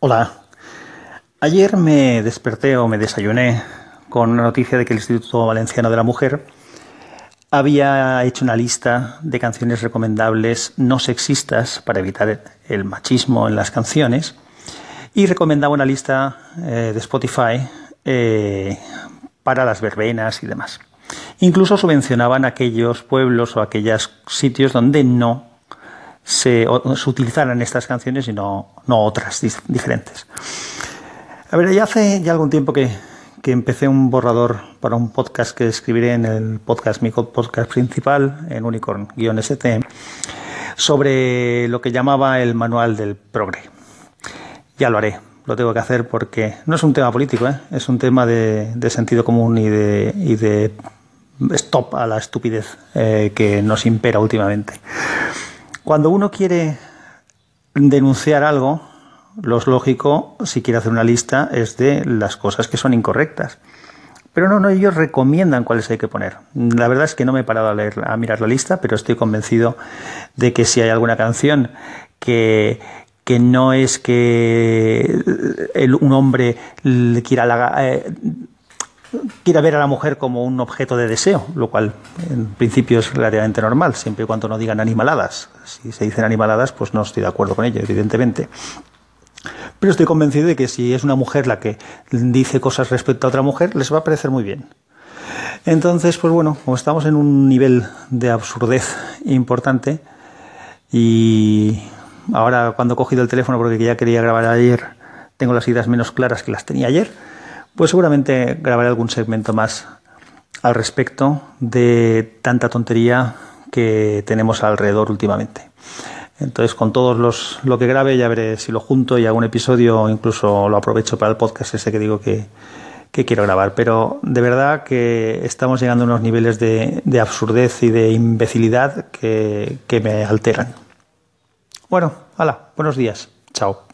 Hola. Ayer me desperté o me desayuné con una noticia de que el Instituto Valenciano de la Mujer había hecho una lista de canciones recomendables no sexistas para evitar el machismo en las canciones y recomendaba una lista eh, de Spotify eh, para las verbenas y demás. Incluso subvencionaban aquellos pueblos o aquellos sitios donde no se, utilizaran estas canciones y no, otras diferentes. A ver, ya hace ya algún tiempo que, empecé un borrador para un podcast que escribiré en el podcast, mi podcast principal, en Unicorn-ST, sobre lo que llamaba el manual del progre. Ya lo haré, lo tengo que hacer porque no es un tema político, ¿eh? es un tema de, sentido común y de, y de stop a la estupidez eh, que nos impera últimamente. Cuando uno quiere denunciar algo, lo lógico, si quiere hacer una lista, es de las cosas que son incorrectas. Pero no, no, ellos recomiendan cuáles hay que poner. La verdad es que no me he parado a, leer, a mirar la lista, pero estoy convencido de que si hay alguna canción que, que no es que un hombre quiera eh, quiera ver a la mujer como un objeto de deseo, lo cual en principio es relativamente normal, siempre y cuando no digan animaladas. Si se dicen animaladas, pues no estoy de acuerdo con ello, evidentemente. Pero estoy convencido de que si es una mujer la que dice cosas respecto a otra mujer, les va a parecer muy bien. Entonces, pues bueno, como estamos en un nivel de absurdez importante y ahora cuando he cogido el teléfono porque ya quería grabar ayer, tengo las ideas menos claras que las tenía ayer, pues seguramente grabaré algún segmento más al respecto de tanta tontería que tenemos alrededor últimamente. Entonces, con todos los lo que grabe, ya veré si lo junto y hago un episodio incluso lo aprovecho para el podcast ese que digo que, quiero grabar. Pero de verdad que estamos llegando a unos niveles de, absurdez y de imbecilidad que, que me alteran. Bueno, hola, buenos días. Chao.